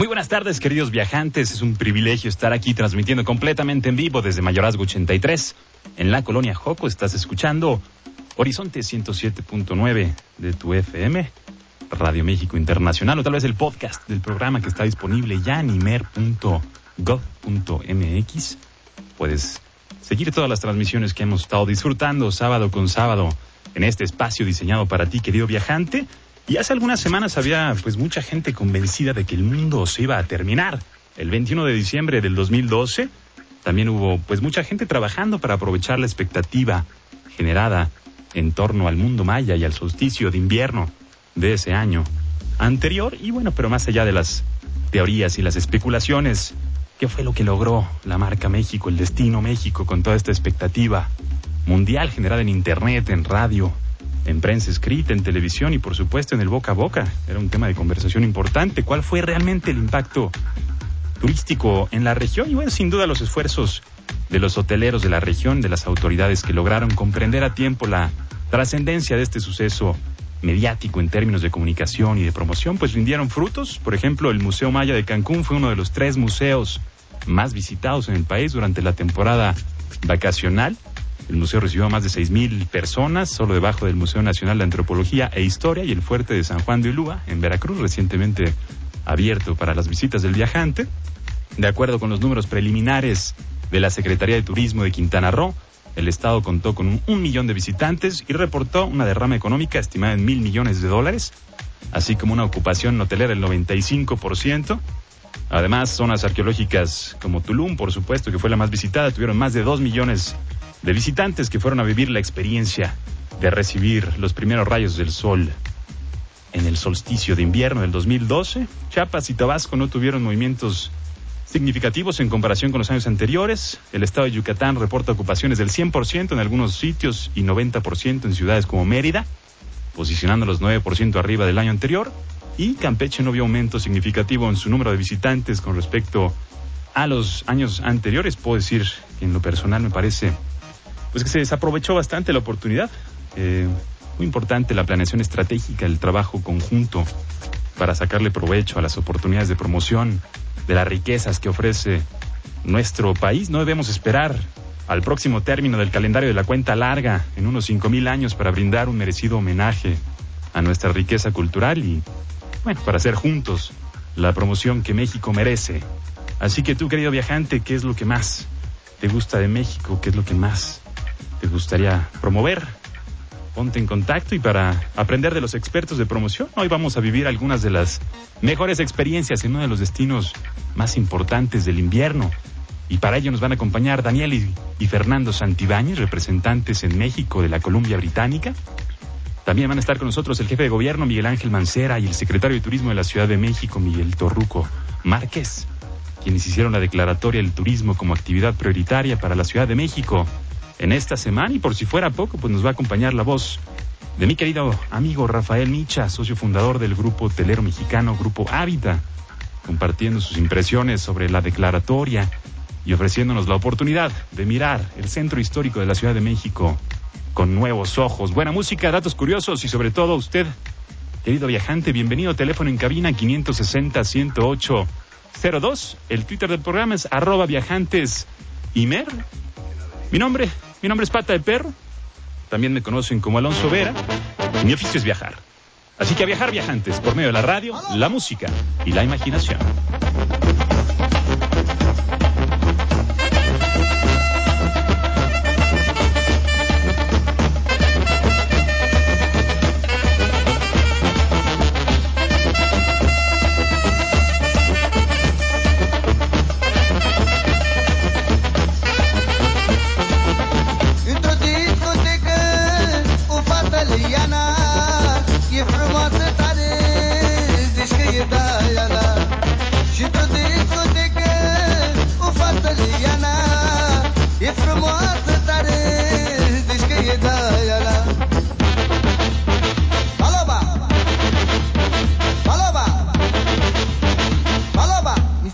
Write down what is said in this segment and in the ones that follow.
Muy buenas tardes, queridos viajantes. Es un privilegio estar aquí transmitiendo completamente en vivo desde Mayorazgo 83. En la colonia Joco estás escuchando Horizonte 107.9 de tu FM, Radio México Internacional, o tal vez el podcast del programa que está disponible ya en imer.gov.mx. Puedes seguir todas las transmisiones que hemos estado disfrutando sábado con sábado en este espacio diseñado para ti, querido viajante. Y hace algunas semanas había pues mucha gente convencida de que el mundo se iba a terminar. El 21 de diciembre del 2012 también hubo pues mucha gente trabajando para aprovechar la expectativa generada en torno al mundo maya y al solsticio de invierno de ese año anterior. Y bueno, pero más allá de las teorías y las especulaciones, ¿qué fue lo que logró la marca México, el destino México con toda esta expectativa mundial generada en Internet, en radio, en prensa escrita, en televisión y por supuesto en el boca a boca. Era un tema de conversación importante. ¿Cuál fue realmente el impacto turístico en la región? Y bueno, sin duda los esfuerzos de los hoteleros de la región, de las autoridades que lograron comprender a tiempo la trascendencia de este suceso mediático en términos de comunicación y de promoción, pues rindieron frutos. Por ejemplo, el Museo Maya de Cancún fue uno de los tres museos más visitados en el país durante la temporada vacacional. El museo recibió a más de 6.000 personas, solo debajo del Museo Nacional de Antropología e Historia y el Fuerte de San Juan de Ulúa, en Veracruz, recientemente abierto para las visitas del viajante. De acuerdo con los números preliminares de la Secretaría de Turismo de Quintana Roo, el Estado contó con un, millón de visitantes y reportó una derrama económica estimada en mil millones de dólares, así como una ocupación hotelera del 95%. Además, zonas arqueológicas como Tulum, por supuesto, que fue la más visitada, tuvieron más de dos millones de visitantes que fueron a vivir la experiencia de recibir los primeros rayos del sol en el solsticio de invierno del 2012. Chiapas y Tabasco no tuvieron movimientos significativos en comparación con los años anteriores. El estado de Yucatán reporta ocupaciones del 100% en algunos sitios y 90% en ciudades como Mérida, posicionando los 9% arriba del año anterior. Y Campeche no vio aumento significativo en su número de visitantes con respecto a los años anteriores. Puedo decir que en lo personal me parece pues que se desaprovechó bastante la oportunidad. Eh, muy importante la planeación estratégica, el trabajo conjunto para sacarle provecho a las oportunidades de promoción de las riquezas que ofrece nuestro país. No debemos esperar al próximo término del calendario de la cuenta larga, en unos cinco mil años, para brindar un merecido homenaje a nuestra riqueza cultural y, bueno, para hacer juntos la promoción que México merece. Así que tú, querido viajante, ¿qué es lo que más te gusta de México? ¿Qué es lo que más te gustaría promover? Ponte en contacto y para aprender de los expertos de promoción, hoy vamos a vivir algunas de las mejores experiencias en uno de los destinos más importantes del invierno. Y para ello nos van a acompañar Daniel y, Fernando Santibáñez, representantes en México de la Columbia Británica. También van a estar con nosotros el jefe de gobierno Miguel Ángel Mancera y el secretario de Turismo de la Ciudad de México Miguel Torruco Márquez, quienes hicieron la declaratoria del turismo como actividad prioritaria para la Ciudad de México en esta semana y por si fuera poco, pues nos va a acompañar la voz de mi querido amigo Rafael Micha, socio fundador del grupo hotelero mexicano Grupo Hábita, compartiendo sus impresiones sobre la declaratoria y ofreciéndonos la oportunidad de mirar el centro histórico de la Ciudad de México con nuevos ojos. Buena música, datos curiosos y sobre todo usted, querido viajante, bienvenido. Teléfono en cabina 560-108-02. El Twitter del programa es arroba viajantes Imer. Mi nombre, mi nombre es Pata de Perro. También me conocen como Alonso Vera. Y mi oficio es viajar. Así que a viajar viajantes por medio de la radio, la música y la imaginación.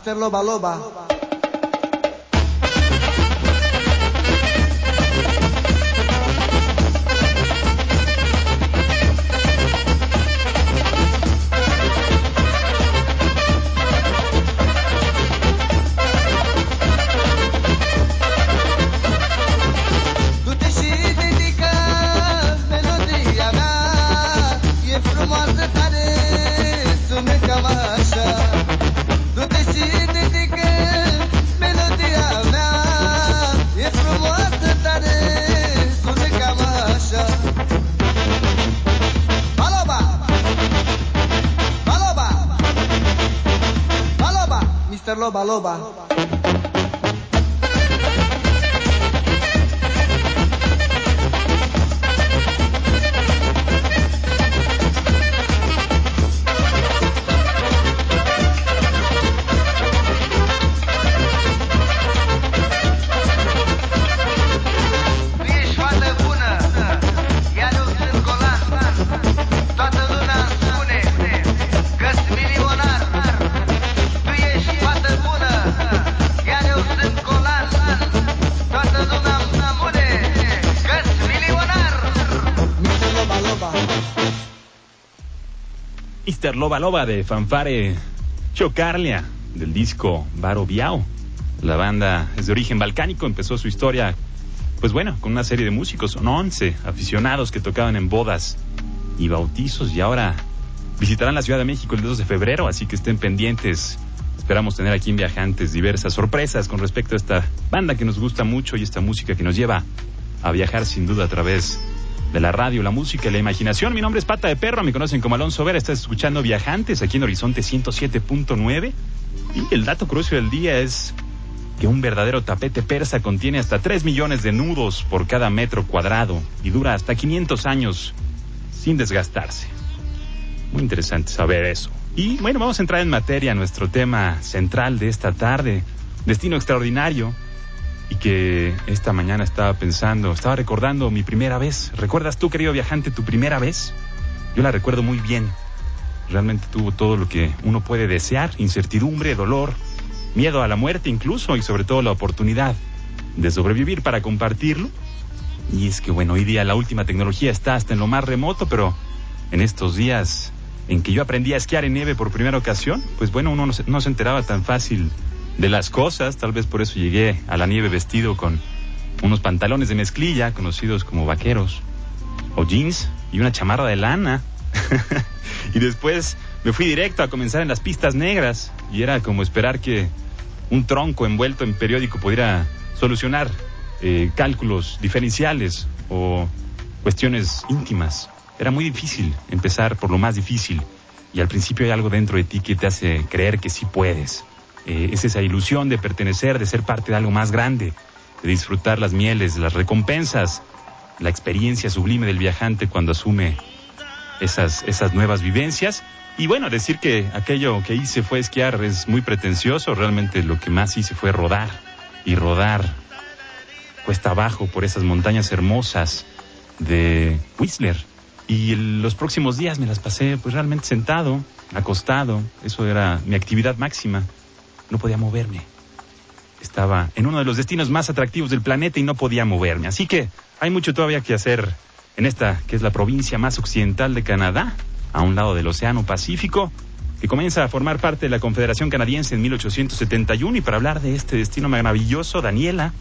Mr. Loba Loba. Mr. Loba Loba Loba Loba de Fanfare Chocarlia, del disco Baro Biao. La banda es de origen balcánico, empezó su historia, pues bueno, con una serie de músicos, son 11 aficionados que tocaban en bodas y bautizos y ahora visitarán la Ciudad de México el 2 de febrero, así que estén pendientes. Esperamos tener aquí en Viajantes diversas sorpresas con respecto a esta banda que nos gusta mucho y esta música que nos lleva a viajar sin duda a través de la radio, la música y la imaginación. Mi nombre es Pata de Perro, me conocen como Alonso Vera, estás escuchando Viajantes aquí en Horizonte 107.9 y el dato curioso del día es que un verdadero tapete persa contiene hasta 3 millones de nudos por cada metro cuadrado y dura hasta 500 años sin desgastarse. Muy interesante saber eso. Y bueno, vamos a entrar en materia, nuestro tema central de esta tarde, destino extraordinario, y que esta mañana estaba pensando, estaba recordando mi primera vez. ¿Recuerdas tú, querido viajante, tu primera vez? Yo la recuerdo muy bien. Realmente tuvo todo lo que uno puede desear, incertidumbre, dolor, miedo a la muerte incluso y sobre todo la oportunidad de sobrevivir para compartirlo. Y es que bueno, hoy día la última tecnología está hasta en lo más remoto, pero en estos días en que yo aprendí a esquiar en nieve por primera ocasión, pues bueno, uno no se, no se enteraba tan fácil de las cosas, tal vez por eso llegué a la nieve vestido con unos pantalones de mezclilla, conocidos como vaqueros, o jeans, y una chamarra de lana. y después me fui directo a comenzar en las pistas negras, y era como esperar que un tronco envuelto en periódico pudiera solucionar eh, cálculos diferenciales o cuestiones íntimas. Era muy difícil empezar por lo más difícil y al principio hay algo dentro de ti que te hace creer que sí puedes. Eh, es esa ilusión de pertenecer, de ser parte de algo más grande, de disfrutar las mieles, las recompensas, la experiencia sublime del viajante cuando asume esas, esas nuevas vivencias. Y bueno, decir que aquello que hice fue esquiar es muy pretencioso, realmente lo que más hice fue rodar y rodar cuesta abajo por esas montañas hermosas de Whistler. Y los próximos días me las pasé pues realmente sentado, acostado, eso era mi actividad máxima. No podía moverme. Estaba en uno de los destinos más atractivos del planeta y no podía moverme. Así que hay mucho todavía que hacer en esta que es la provincia más occidental de Canadá, a un lado del Océano Pacífico, que comienza a formar parte de la Confederación Canadiense en 1871. Y para hablar de este destino maravilloso, Daniela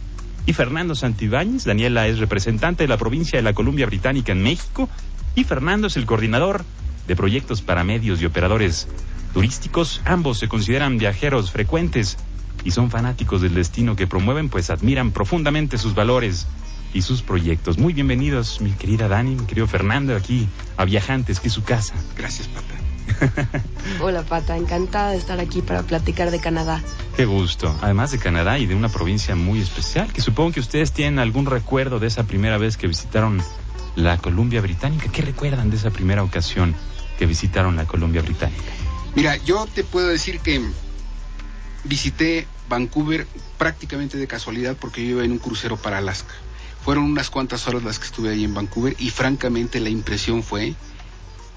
y Fernando Santibáñez. Daniela es representante de la provincia de la Columbia Británica en México y Fernando es el coordinador de proyectos para medios y operadores turísticos. Ambos se consideran viajeros frecuentes y son fanáticos del destino que promueven, pues admiran profundamente sus valores y sus proyectos. Muy bienvenidos, mi querida Dani, mi querido Fernando, aquí a Viajantes, que es su casa. Gracias, Pata. Hola Pata, encantada de estar aquí para platicar de Canadá. Qué gusto. Además de Canadá y de una provincia muy especial, que supongo que ustedes tienen algún recuerdo de esa primera vez que visitaron la Columbia Británica. ¿Qué recuerdan de esa primera ocasión que visitaron la Columbia Británica? Mira, yo te puedo decir que visité Vancouver prácticamente de casualidad porque yo iba en un crucero para Alaska. Fueron unas cuantas horas las que estuve ahí en Vancouver y francamente la impresión fue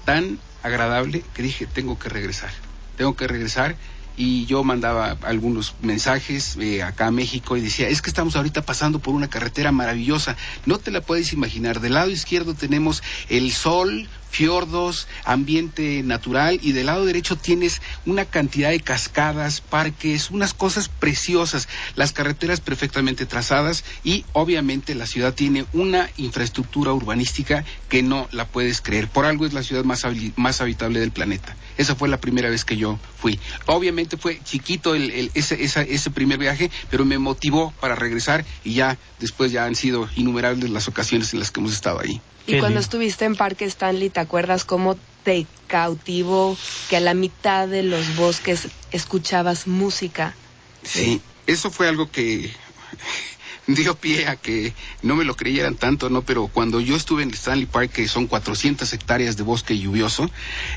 tan agradable que dije, tengo que regresar. Tengo que regresar y yo mandaba algunos mensajes eh, acá a México y decía, es que estamos ahorita pasando por una carretera maravillosa, no te la puedes imaginar, del lado izquierdo tenemos el sol, fiordos, ambiente natural y del lado derecho tienes una cantidad de cascadas, parques, unas cosas preciosas, las carreteras perfectamente trazadas y obviamente la ciudad tiene una infraestructura urbanística que no la puedes creer. Por algo es la ciudad más, más habitable del planeta. Esa fue la primera vez que yo fui. Obviamente fue chiquito el, ese, ese primer viaje, pero me motivó para regresar y ya después ya han sido innumerables las ocasiones en las que hemos estado ahí. Y Qué cuando lindo. estuviste en Parque Stanley, ¿te acuerdas cómo te cautivó que a la mitad de los bosques escuchabas música? Sí, eso fue algo que dio pie a que no me lo creyeran tanto, ¿no? Pero cuando yo estuve en Stanley Park, que son 400 hectáreas de bosque lluvioso,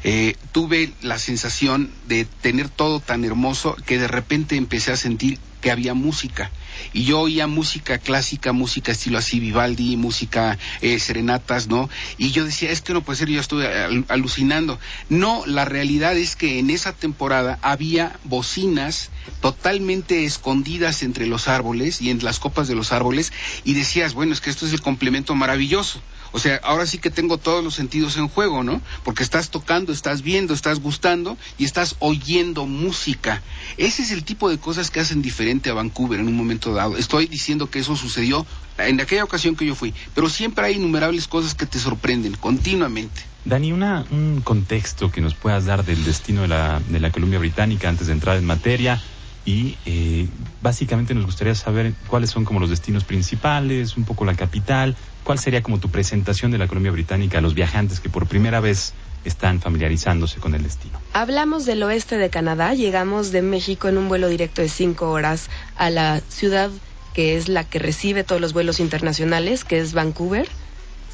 eh, tuve la sensación de tener todo tan hermoso que de repente empecé a sentir que había música. Y yo oía música clásica, música estilo así, Vivaldi, música eh, serenatas, ¿no? Y yo decía, es que no puede ser, yo estuve al- alucinando. No, la realidad es que en esa temporada había bocinas totalmente escondidas entre los árboles y en las copas de los árboles y decías, bueno, es que esto es el complemento maravilloso. O sea, ahora sí que tengo todos los sentidos en juego, ¿no? Porque estás tocando, estás viendo, estás gustando y estás oyendo música. Ese es el tipo de cosas que hacen diferente a Vancouver en un momento dado. Estoy diciendo que eso sucedió en aquella ocasión que yo fui, pero siempre hay innumerables cosas que te sorprenden continuamente. Dani, una, un contexto que nos puedas dar del destino de la, de la Columbia Británica antes de entrar en materia y eh, básicamente nos gustaría saber cuáles son como los destinos principales, un poco la capital, cuál sería como tu presentación de la Columbia Británica a los viajantes que por primera vez están familiarizándose con el destino. Hablamos del oeste de Canadá, llegamos de México en un vuelo directo de cinco horas a la ciudad que es la que recibe todos los vuelos internacionales, que es Vancouver.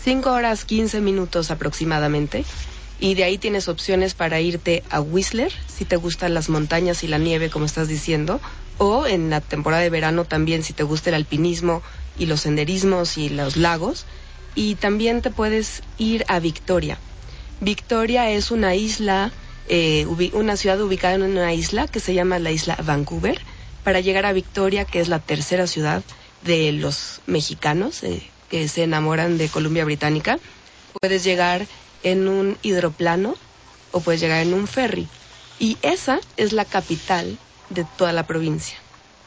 Cinco horas 15 minutos aproximadamente. Y de ahí tienes opciones para irte a Whistler, si te gustan las montañas y la nieve, como estás diciendo, o en la temporada de verano también, si te gusta el alpinismo y los senderismos y los lagos. Y también te puedes ir a Victoria. Victoria es una isla, eh, una ciudad ubicada en una isla que se llama la isla Vancouver. Para llegar a Victoria, que es la tercera ciudad de los mexicanos eh, que se enamoran de Columbia Británica, puedes llegar en un hidroplano o puedes llegar en un ferry. Y esa es la capital de toda la provincia,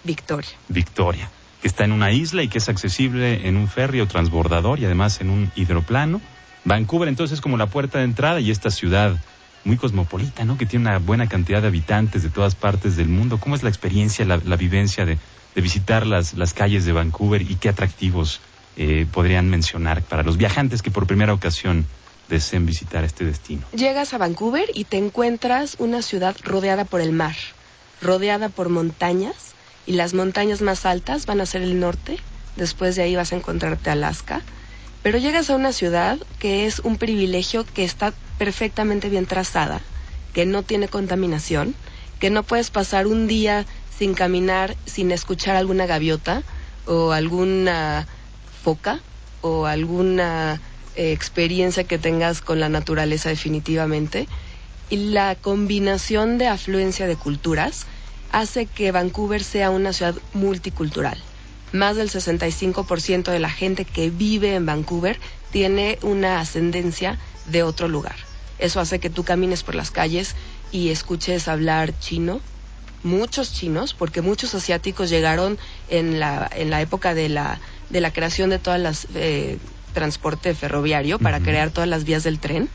Victoria. Victoria, que está en una isla y que es accesible en un ferry o transbordador y además en un hidroplano. Vancouver entonces es como la puerta de entrada y esta ciudad muy cosmopolita, ¿no? Que tiene una buena cantidad de habitantes de todas partes del mundo. ¿Cómo es la experiencia, la, la vivencia de, de visitar las, las calles de Vancouver y qué atractivos eh, podrían mencionar para los viajantes que por primera ocasión deseen visitar este destino? Llegas a Vancouver y te encuentras una ciudad rodeada por el mar, rodeada por montañas, y las montañas más altas van a ser el norte, después de ahí vas a encontrarte Alaska, pero llegas a una ciudad que es un privilegio que está perfectamente bien trazada, que no tiene contaminación, que no puedes pasar un día sin caminar, sin escuchar alguna gaviota o alguna foca o alguna eh, experiencia que tengas con la naturaleza definitivamente. Y la combinación de afluencia de culturas hace que Vancouver sea una ciudad multicultural. Más del 65% de la gente que vive en Vancouver tiene una ascendencia de otro lugar. Eso hace que tú camines por las calles y escuches hablar chino, muchos chinos, porque muchos asiáticos llegaron en la, en la época de la, de la creación de todas las eh, transporte ferroviario para crear todas las vías del tren.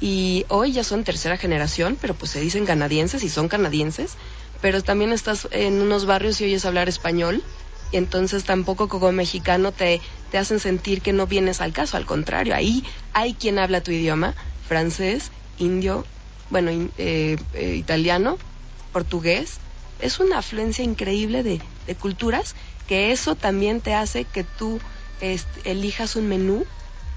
Y hoy ya son tercera generación, pero pues se dicen canadienses y son canadienses. Pero también estás en unos barrios y oyes hablar español. Y entonces tampoco como mexicano te, te hacen sentir que no vienes al caso. Al contrario, ahí hay quien habla tu idioma, francés, indio, bueno, in- eh, eh, italiano, portugués. Es una afluencia increíble de, de culturas que eso también te hace que tú este, elijas un menú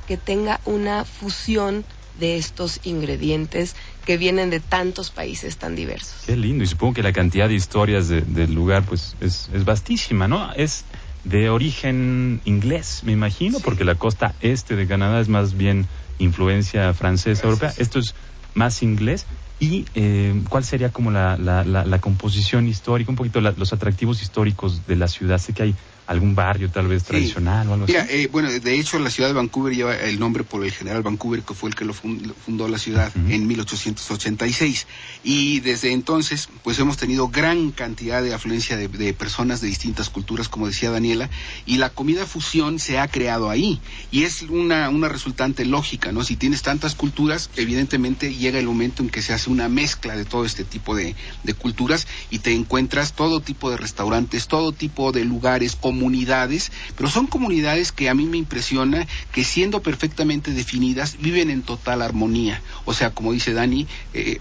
que tenga una fusión de estos ingredientes que vienen de tantos países tan diversos. Qué lindo, y supongo que la cantidad de historias de- del lugar pues es, es vastísima, ¿no? Es de origen inglés, me imagino, porque la costa este de Canadá es más bien influencia francesa, europea. Esto es más inglés. ¿Y eh, cuál sería como la, la, la, la composición histórica, un poquito la- los atractivos históricos de la ciudad? Sé que hay algún barrio tal vez Sí. tradicional o algo Mira, así. eh, bueno, de hecho la ciudad de Vancouver lleva el nombre por el general Vancouver, que fue el que lo fund- fundó la ciudad en 1886. Y desde entonces, pues hemos tenido gran cantidad de afluencia de, de personas de distintas culturas, como decía Daniela, y la comida fusión se ha creado ahí. Y es una, una resultante lógica, ¿no? Si tienes tantas culturas, evidentemente llega el momento en que se hace una mezcla de todo este tipo de, de culturas y te encuentras todo tipo de restaurantes, todo tipo de lugares, comunidades, pero son comunidades que a mí me impresiona que siendo perfectamente definidas viven en total armonía. O sea, como dice Dani, eh,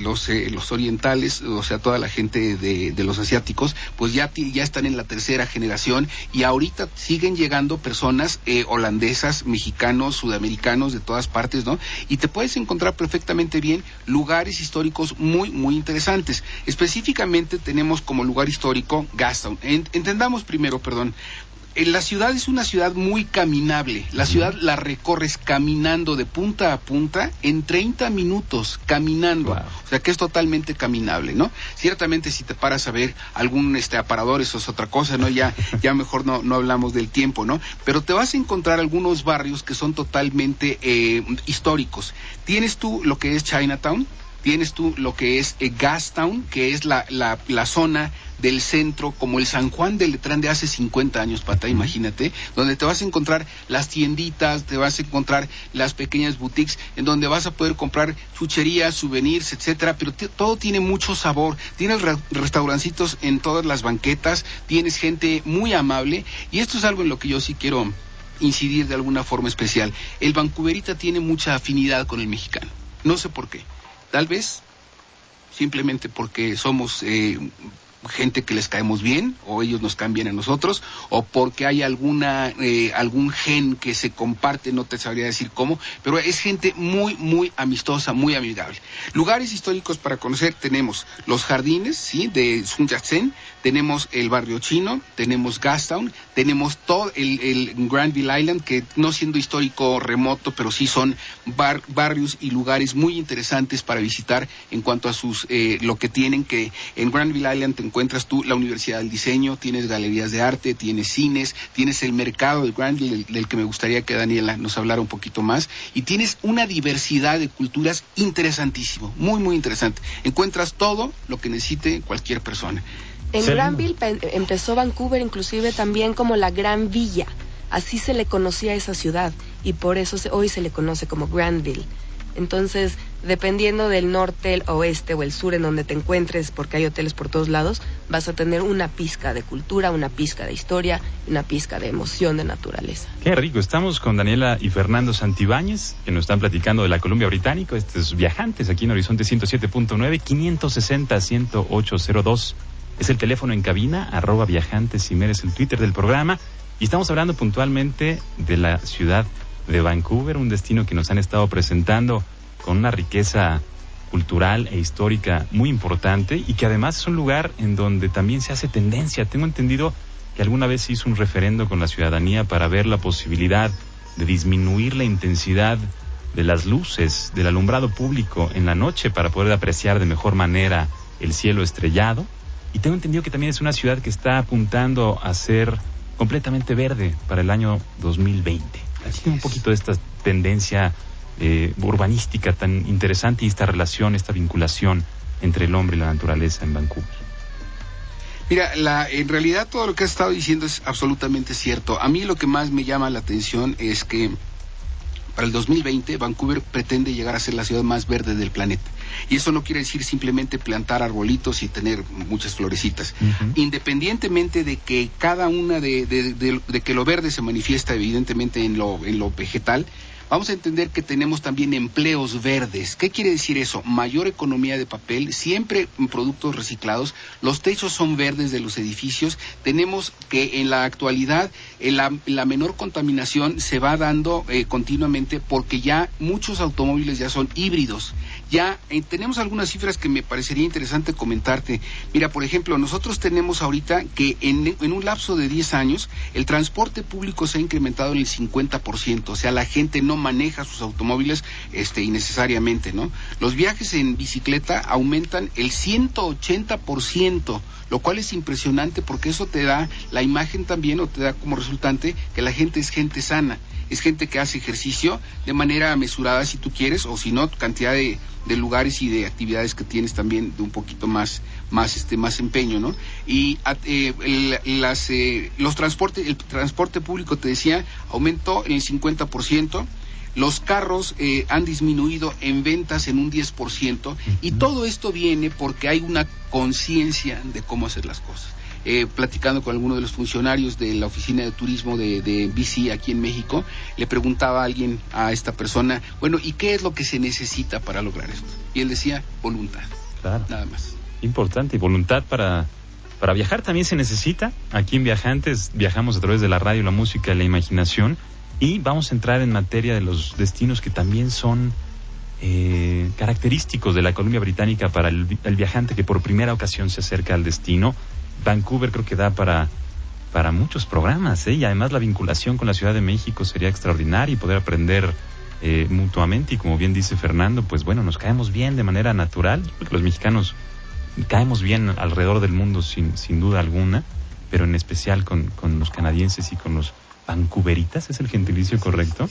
los, eh, los orientales, o sea, toda la gente de, los asiáticos, pues ya, ya están en la tercera generación y ahorita siguen llegando personas eh, holandesas, mexicanos, sudamericanos, de todas partes, ¿no? Y te puedes encontrar perfectamente bien lugares históricos muy, muy interesantes. Específicamente tenemos como lugar histórico Gastown. En- entendamos primero, perdón, la ciudad es una ciudad muy caminable. La ciudad la recorres caminando de punta a punta en 30 minutos, caminando. Wow. O sea que es totalmente caminable, ¿no? Ciertamente si te paras a ver algún este aparador, eso es otra cosa, ¿no? Ya, ya mejor no, no hablamos del tiempo, ¿no? Pero te vas a encontrar algunos barrios que son totalmente eh, históricos. Tienes tú lo que es Chinatown, tienes tú lo que es eh, Gastown, que es la, la, la zona del centro, como el San Juan de Letrán de hace 50 años, pata, imagínate, donde te vas a encontrar las tienditas, te vas a encontrar las pequeñas boutiques, en donde vas a poder comprar chucherías, souvenirs, etcétera, pero todo tiene mucho sabor. Tienes re- restaurancitos en todas las banquetas, tienes gente muy amable, y esto es algo en lo que yo sí quiero incidir de alguna forma especial. El Vancouverita tiene mucha afinidad con el mexicano. No sé por qué. Tal vez simplemente porque somos eh, gente que les caemos bien o ellos nos caen bien a nosotros o porque hay alguna eh, algún gen que se comparte no te sabría decir cómo pero es gente muy muy amistosa muy amigable. Lugares históricos para conocer tenemos los jardines sí de Sun Yat-sen tenemos el barrio chino tenemos Gastown tenemos todo el, el Granville Island que no siendo histórico remoto pero sí son bar- barrios y lugares muy interesantes para visitar en cuanto a sus eh, lo que tienen que en Granville Island te encuentras tú la Universidad del Diseño, tienes galerías de arte, tienes cines, tienes el mercado de Granville del, del que me gustaría que Daniela nos hablara un poquito más y tienes una diversidad de culturas interesantísimo, muy muy interesante. Encuentras todo lo que necesite cualquier persona. En. Granville pe- empezó Vancouver inclusive también como la Gran Villa. Así se le conocía a esa ciudad y por eso se- hoy se le conoce como Granville. Entonces, dependiendo del norte, el oeste o el sur en donde te encuentres, porque hay hoteles por todos lados, vas a tener una pizca de cultura, una pizca de historia, una pizca de emoción de naturaleza. Qué rico. Estamos con Daniela y Fernando Santibáñez, que nos están platicando de la Columbia Británica, estos viajantes aquí en Horizonte 107.9, 560-10802. Es el teléfono en cabina, arroba viajantes y meres el Twitter del programa. Y estamos hablando puntualmente de la ciudad de Vancouver, un destino que nos han estado presentando con una riqueza cultural e histórica muy importante y que además es un lugar en donde también se hace tendencia. Tengo entendido que alguna vez se hizo un referendo con la ciudadanía para ver la posibilidad de disminuir la intensidad de las luces del alumbrado público en la noche para poder apreciar de mejor manera el cielo estrellado. Y tengo entendido que también es una ciudad que está apuntando a ser completamente verde para el año 2020. Así un poquito de esta tendencia eh, urbanística tan interesante y esta relación, esta vinculación entre el hombre y la naturaleza en Vancouver. Mira, la, en realidad todo lo que has estado diciendo es absolutamente cierto. A mí lo que más me llama la atención es que para el 2020 Vancouver pretende llegar a ser la ciudad más verde del planeta. Y eso no quiere decir simplemente plantar arbolitos y tener muchas florecitas. Independientemente de que cada una de, de- de- de que lo verde se manifiesta evidentemente en lo, en lo vegetal, vamos a entender que tenemos también empleos verdes. ¿Qué quiere decir eso? Mayor economía de papel, siempre productos reciclados, los techos son verdes de los edificios, tenemos que en la actualidad eh, la, la menor contaminación se va dando eh, continuamente porque ya muchos automóviles ya son híbridos. Ya eh, tenemos algunas cifras que me parecería interesante comentarte. Mira, por ejemplo, nosotros tenemos ahorita que en, en un lapso de 10 años el transporte público se ha incrementado en el 50%, o sea, la gente no maneja sus automóviles este, innecesariamente, ¿no? Los viajes en bicicleta aumentan el 180%, lo cual es impresionante porque eso te da la imagen también o te da como resultante que la gente es gente sana es gente que hace ejercicio de manera mesurada si tú quieres, o si no, cantidad de, de lugares y de actividades que tienes también de un poquito más, más, este, más empeño, ¿no? Y eh, el- las, eh, los transportes, el transporte público, te decía, aumentó en el 50%. Los carros eh, han disminuido en ventas en un 10% y todo esto viene porque hay una conciencia de cómo hacer las cosas. Eh, platicando con alguno de los funcionarios de la oficina de turismo de, de BC aquí en México, le preguntaba a alguien, a esta persona, bueno, ¿y qué es lo que se necesita para lograr esto? Y él decía, voluntad, Claro. nada más. Importante. Y voluntad para, para viajar también se necesita. Aquí en Viajantes viajamos a través de la radio, la música la imaginación. Y vamos a entrar en materia de los destinos que también son eh, característicos de la Columbia Británica para el viajante que por primera ocasión se acerca al destino. Vancouver creo que da para, para muchos programas, ¿eh? y además la vinculación con la Ciudad de México sería extraordinaria y poder aprender eh, mutuamente. Y como bien dice Fernando, pues bueno, nos caemos bien de manera natural. Yo creo que los mexicanos caemos bien alrededor del mundo sin, sin duda alguna, pero en especial con, con los canadienses y con los vancouveritas, ¿es el gentilicio correcto?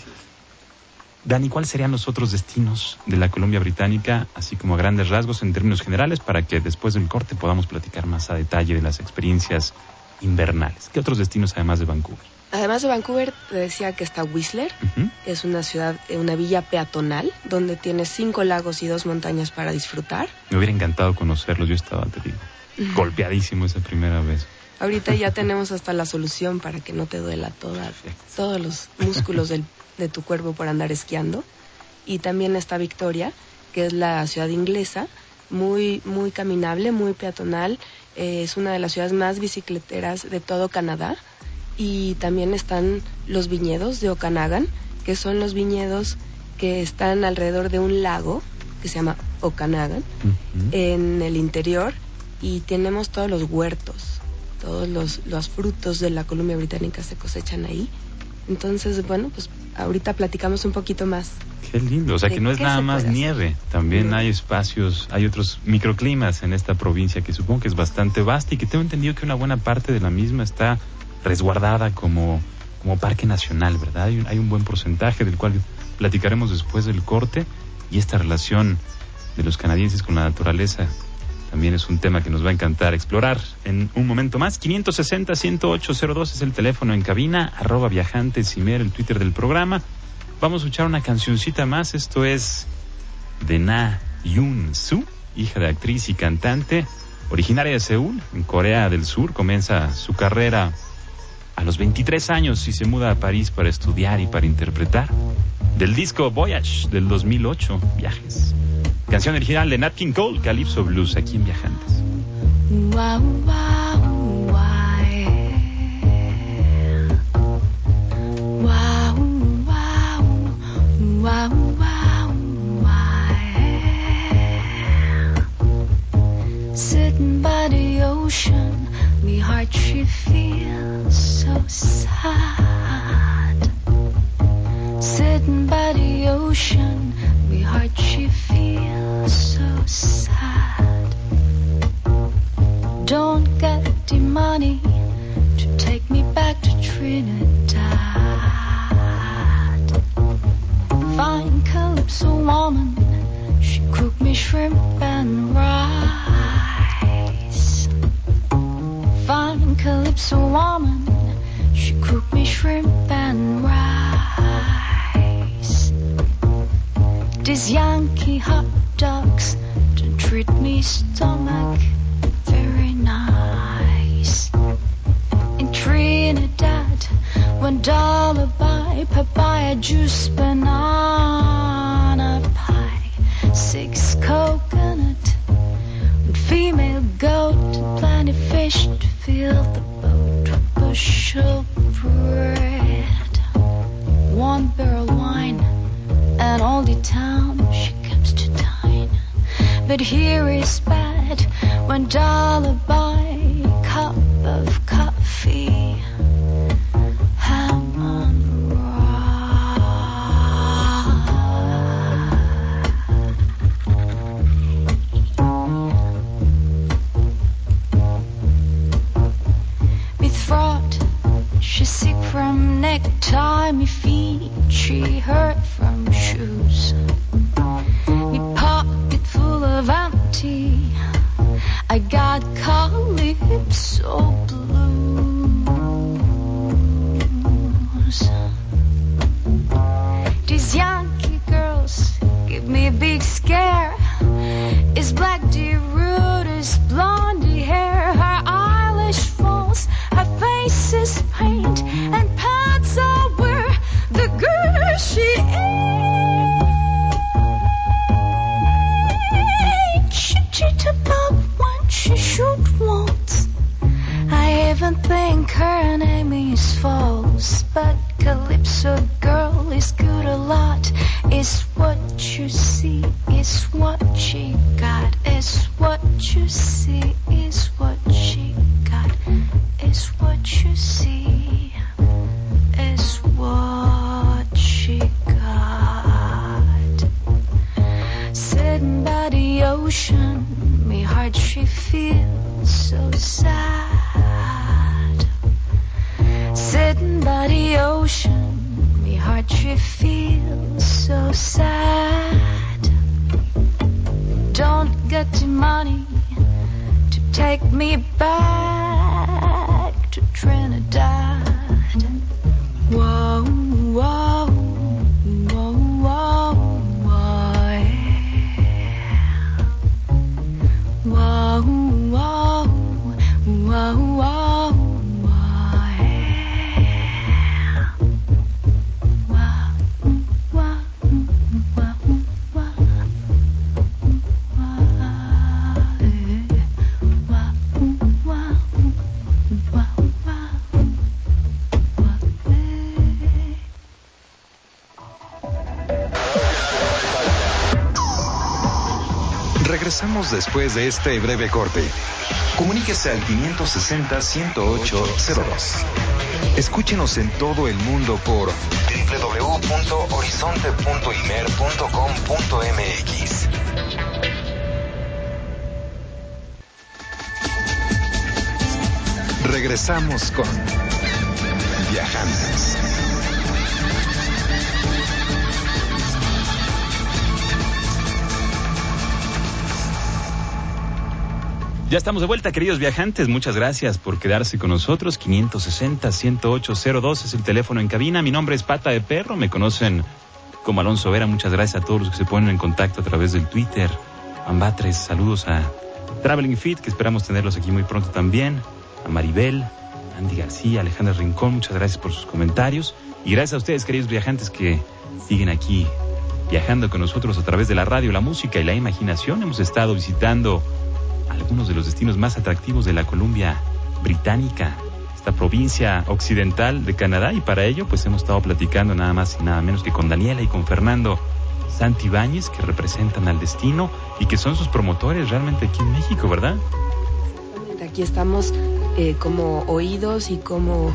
Dani, ¿cuáles serían los otros destinos de la Colombia Británica, así como a grandes rasgos en términos generales, para que después del corte podamos platicar más a detalle de las experiencias invernales? ¿Qué otros destinos además de Vancouver? Además de Vancouver, te decía que está Whistler, es una ciudad, eh, una villa peatonal, donde tiene cinco lagos y dos montañas para disfrutar. Me hubiera encantado conocerlos, yo estaba, te digo, golpeadísimo esa primera vez. Ahorita ya tenemos hasta la solución para que no te duela toda, todos los músculos del- de tu cuerpo por andar esquiando. Y también está Victoria, que es la ciudad inglesa, muy, muy caminable, muy peatonal. eh, es una de las ciudades más bicicleteras de todo Canadá. Y también están los viñedos de Okanagan, que son los viñedos que están alrededor de un lago que se llama Okanagan en el interior y tenemos todos los huertos, todos los, los frutos de la Columbia Británica se cosechan ahí. Entonces, bueno, pues ahorita platicamos un poquito más. Qué lindo, o sea ¿De que no es nada más nieve, también hay espacios, hay otros microclimas en esta provincia que supongo que es bastante vasta y que tengo entendido que una buena parte de la misma está resguardada como, como parque nacional, ¿verdad? Hay un, hay un buen porcentaje del cual platicaremos después del corte y esta relación de los canadienses con la naturaleza también es un tema que nos va a encantar explorar en un momento más. 560-10802 es el teléfono en cabina, arroba viajantes y mer, el Twitter del programa. Vamos a escuchar una cancioncita más. Esto es de Na Yoon Soo, hija de actriz y cantante, originaria de Seúl, en Corea del Sur. Comienza su carrera a los 23 años y se muda a París para estudiar y para interpretar. Del disco Voyage del 2008, Viajes. Canción original de Nat King Cole, Calypso Blues, aquí en Viajantes. Wow, wow? Wow, wow, wow? Sitting by the ocean, me heart she feels so sad. Sitting by the ocean, me heart she feels so sad. Don't get the money to take me back to Trinidad. Fine calypso woman, she cooked me shrimp and rice. Fine calypso woman, she cooked me shrimp and rice. These Yankee hot dogs don't treat me stomach very nice. In Trinidad, one dollar buy papaya juice, banana pie, six coconut, but here is bad. One dollar ocean, me heart she feels so sad. Sitting by the ocean, me heart she feels so sad. Don't get the money to take me back to Trinidad. Después de este breve corte. Comuníquese al 560-108-02. Escúchenos en todo el mundo por www.horizonte.imer.com.mx. Regresamos con Viajantes. Ya estamos de vuelta, queridos viajantes. Muchas gracias por quedarse con nosotros. 560-108-02 es el teléfono en cabina. Mi nombre es Pata de Perro. Me conocen como Alonso Vera. Muchas gracias a todos los que se ponen en contacto a través del Twitter. Ambatres, saludos a Traveling Fit, que esperamos tenerlos aquí muy pronto también. A Maribel, Andy García, Alejandra Rincón. Muchas gracias por sus comentarios. Y gracias a ustedes, queridos viajantes, que siguen aquí viajando con nosotros a través de la radio, la música y la imaginación. Hemos estado visitando algunos de los destinos más atractivos de la Columbia Británica, esta provincia occidental de Canadá, y para ello pues hemos estado platicando nada más y nada menos que con Daniela y con Fernando Santibáñez, que representan al destino y que son sus promotores realmente aquí en México, ¿verdad? Aquí estamos eh, como oídos y como,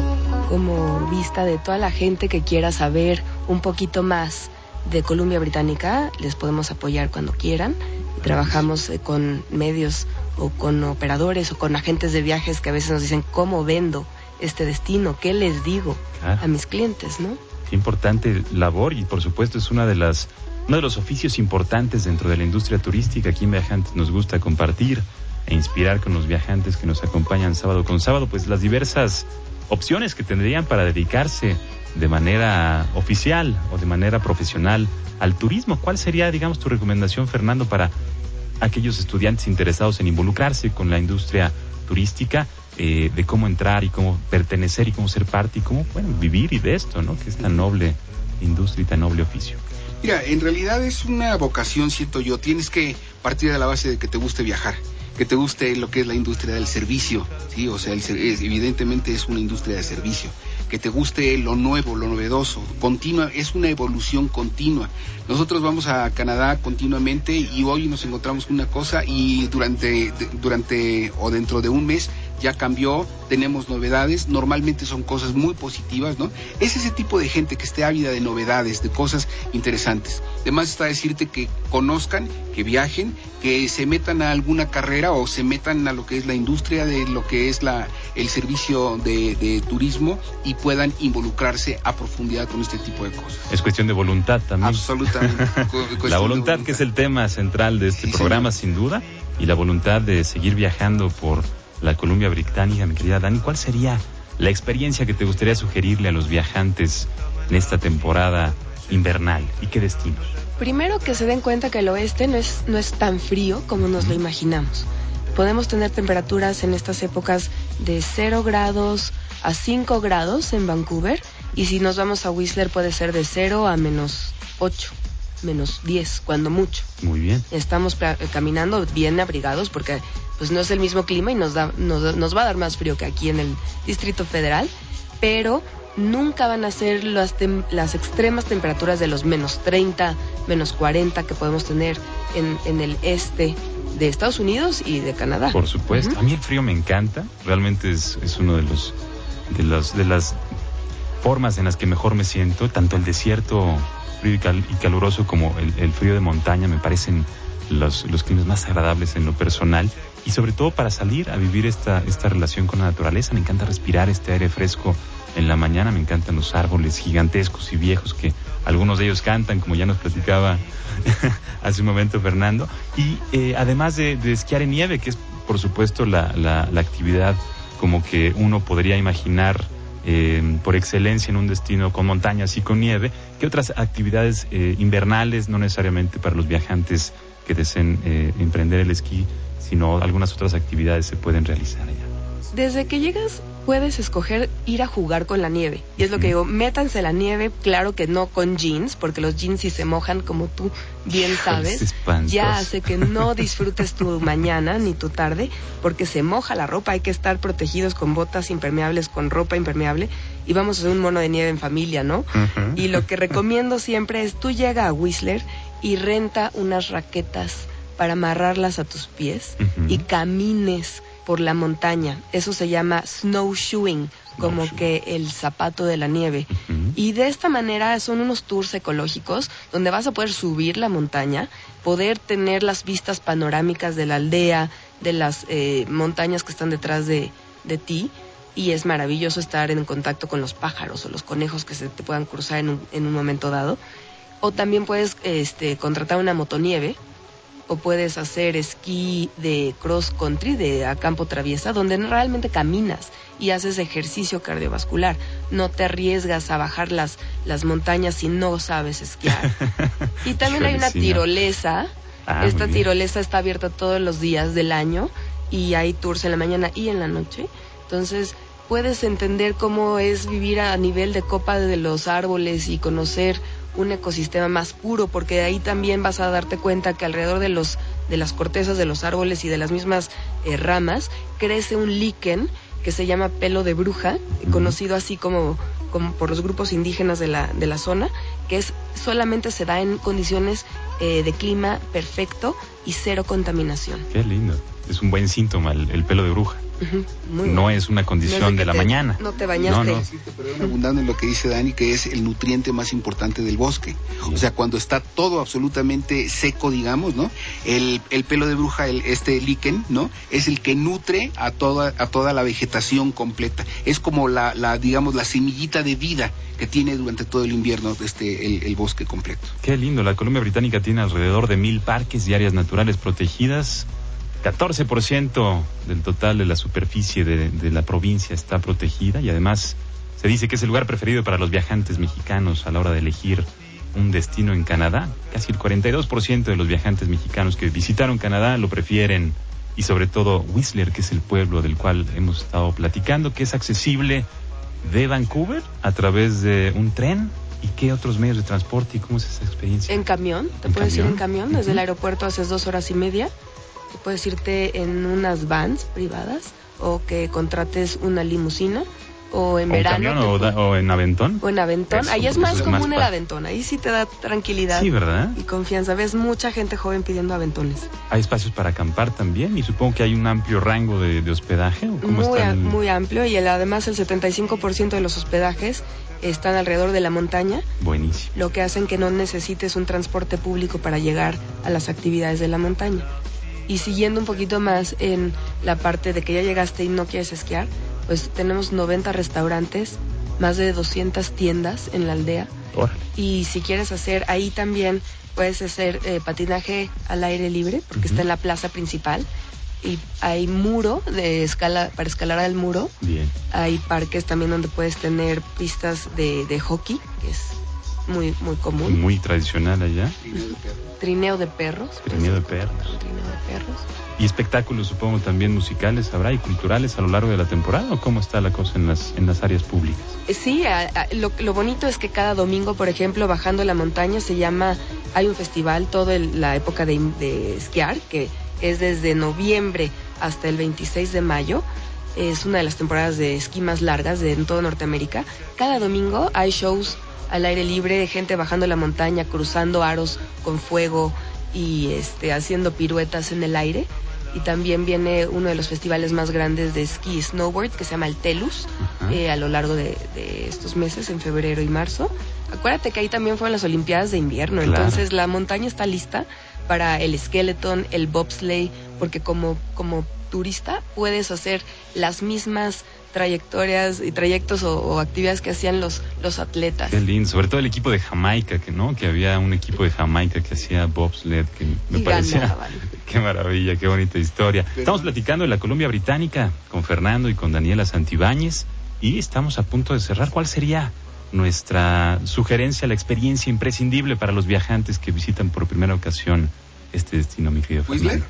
como vista de toda la gente que quiera saber un poquito más de Columbia Británica. Les podemos apoyar cuando quieran. Trabajamos eh, con medios o con operadores o con agentes de viajes que a veces nos dicen cómo vendo este destino, qué les digo a mis clientes, ¿no? Qué importante labor y por supuesto es una de las uno de los oficios importantes dentro de la industria turística. Aquí en Viajantes nos gusta compartir e inspirar con los viajantes que nos acompañan sábado con sábado, pues las diversas opciones que tendrían para dedicarse de manera oficial o de manera profesional al turismo. ¿Cuál sería, digamos, tu recomendación, Fernando, para aquellos estudiantes interesados en involucrarse con la industria turística, eh, de cómo entrar y cómo pertenecer y cómo ser parte y cómo bueno, vivir y de esto, ¿no? Que es tan noble industria y tan noble oficio. Mira, en realidad es una vocación, siento yo. Tienes que partir de la base de que te guste viajar. que te guste lo que es la industria del servicio, sí, o sea, es- evidentemente es una industria de servicio, que te guste lo nuevo, lo novedoso, continua, es una evolución continua. Nosotros vamos a Canadá continuamente y hoy nos encontramos con una cosa y durante, durante o dentro de un mes ya cambió, tenemos novedades, normalmente son cosas muy positivas, ¿no? Es ese tipo de gente que esté ávida de novedades, de cosas interesantes. Además está decirte que conozcan, que viajen, que se metan a alguna carrera o se metan a lo que es la industria de lo que es la, el servicio de, de turismo y puedan involucrarse a profundidad con este tipo de cosas. Es cuestión de voluntad también. Absolutamente. La voluntad, que es el tema central de este Sí, programa, sin duda, y la voluntad de seguir viajando por la Columbia Británica, mi querida Dani. ¿Cuál sería la experiencia que te gustaría sugerirle a los viajantes en esta temporada invernal? ¿Y qué destinos? Primero que se den cuenta que el oeste no es, no es tan frío como nos lo imaginamos. Podemos tener temperaturas en estas épocas de 0 grados a 5 grados en Vancouver y si nos vamos a Whistler puede ser de 0 a menos 8, menos 10, cuando mucho. Muy bien. Estamos caminando bien abrigados porque pues no es el mismo clima y nos, da, nos, nos va a dar más frío que aquí en el Distrito Federal, pero nunca van a ser las, tem- las extremas temperaturas de los menos 30, menos 40 que podemos tener en, en el este de Estados Unidos y de Canadá. Por supuesto. A mí el frío me encanta. Realmente es, es uno de los de los de las formas en las que mejor me siento. Tanto el desierto frío y, cal- y caluroso como el, el frío de montaña me parecen los, los climas más agradables en lo personal. Y sobre todo para salir a vivir esta, esta relación con la naturaleza. Me encanta respirar este aire fresco en la mañana. Me encantan los árboles gigantescos y viejos que algunos de ellos cantan, como ya nos platicaba hace un momento Fernando. Y eh, además de, de esquiar en nieve, que es por supuesto la, la- la actividad como que uno podría imaginar eh, por excelencia en un destino con montañas y con nieve, ¿qué otras actividades eh, invernales, no necesariamente para los viajantes que deseen eh, emprender el esquí, sino algunas otras actividades se pueden realizar allá? Desde que llegas puedes escoger ir a jugar con la nieve. Y es lo que digo, métanse la nieve, claro que no con jeans, porque los jeans si se mojan, como tú bien Es sabes, ya hace que no disfrutes tu mañana ni tu tarde, porque se moja la ropa, hay que estar protegidos con botas impermeables, con ropa impermeable, y vamos a hacer un mono de nieve en familia, ¿no? Y lo que recomiendo siempre es tú llega a Whistler y renta unas raquetas para amarrarlas a tus pies y camines por la montaña. Eso se llama snowshoeing, como que el zapato de la nieve. Y de esta manera son unos tours ecológicos donde vas a poder subir la montaña, poder tener las vistas panorámicas de la aldea, de las eh, montañas que están detrás de, de ti. Y es maravilloso estar en contacto con los pájaros o los conejos que se te puedan cruzar en un, en un momento dado. O también puedes este, contratar una motonieve o puedes hacer esquí de cross country, de a campo traviesa, donde realmente caminas y haces ejercicio cardiovascular. No te arriesgas a bajar las, las montañas si no sabes esquiar. Y también hay una tirolesa. Ah, Esta tirolesa está abierta todos los días del año y hay tours en la mañana y en la noche. Entonces puedes entender cómo es vivir a nivel de copa de los árboles y conocer un ecosistema más puro, porque ahí también vas a darte cuenta que alrededor de los de las cortezas de los árboles y de las mismas eh, ramas crece un líquen que se llama pelo de bruja, conocido así como, como por los grupos indígenas de la, de la zona, que es solamente se da en condiciones eh, de clima perfecto y cero contaminación. Qué lindo. Es un buen síntoma el, el pelo de bruja. Muy no bueno. es una No condición es de, que la te- mañana. No te bañaste. No, no. Sí, pero abundando en lo que dice Dani, que es el nutriente más importante del bosque. O sea, cuando está todo absolutamente seco, digamos, ¿no? El, el pelo de bruja, el, este líquen, ¿no? Es el que nutre a toda, a toda la vegetación completa. Es como la, la, digamos, la semillita de vida que tiene durante todo el invierno este, el, el bosque completo. Qué lindo. La Columbia Británica tiene alrededor de mil parques y áreas naturales protegidas. 14% del total de la superficie de, de la provincia está protegida y además se dice que es el lugar preferido para los viajantes mexicanos a la hora de elegir un destino en Canadá. Casi el 42% de los viajantes mexicanos que visitaron Canadá lo prefieren y sobre todo Whistler, que es el pueblo del cual hemos estado platicando, que es accesible de Vancouver a través de un tren. ¿Y qué otros medios de transporte y cómo es esa experiencia? En camión, te ¿En puedes ir en camión? camión, desde el Ujú. aeropuerto haces dos horas y media que puedes irte en unas vans privadas o que contrates una limusina o en ¿O un verano camión o, en aventón? o en aventón. Eso, Ahí es más es común más el aventón. Ahí sí te da tranquilidad Sí, ¿verdad? y confianza. Ves mucha gente joven pidiendo aventones. Hay espacios para acampar también y supongo que hay un amplio rango de, de hospedaje. ¿o cómo Muy, muy amplio y el- además el 75% de los hospedajes están alrededor de la montaña, Buenísimo. lo que hacen que no necesites un transporte público para llegar a las actividades de la montaña. Y siguiendo un poquito más en la parte de que ya llegaste y no quieres esquiar, pues tenemos 90 restaurantes, más de 200 tiendas en la aldea. Órale. Y si quieres hacer ahí también, puedes hacer eh, patinaje al aire libre, porque está en la plaza principal. Y hay muro de escala para escalar al muro. Bien. Hay parques también donde puedes tener pistas de, de hockey, que es muy muy común. Muy tradicional allá. Trineo de perros. Trineo de perros. Trineo de perros. Y espectáculos, supongo, también musicales habrá y culturales a lo largo de la temporada. ¿O cómo está la cosa en las, en las áreas públicas? Eh, Sí, a- a- lo, lo bonito es que cada domingo, por ejemplo, bajando la montaña se llama, hay un festival toda el- la época de, de esquiar, que es desde noviembre hasta el 26 de mayo. Es una de las temporadas de esquí más largas de en toda Norteamérica. Cada domingo hay shows al aire libre de gente bajando la montaña, cruzando aros con fuego y este, haciendo piruetas en el aire. Y también viene uno de los festivales más grandes de esquí y snowboard que se llama el Telus eh, a lo largo de, de estos meses, en febrero y marzo. Acuérdate que ahí también fueron las Olimpiadas de invierno, Claro. entonces la montaña está lista para el skeleton, el bobsleigh, porque como, como turista puedes hacer las mismas trayectorias y trayectos o, o actividades que hacían los, los atletas. Qué lindo. Sobre todo el equipo de Jamaica, que no, que había un equipo de Jamaica que hacía bobsled, que me Y parecía. ganaban. Qué maravilla, qué bonita historia. Pero- Estamos platicando de la Columbia Británica con Fernando y con Daniela Santibáñez y estamos a punto de cerrar. ¿Cuál sería nuestra sugerencia, la experiencia imprescindible para los viajantes que visitan por primera ocasión este destino, mi querido Whistler. Fernando?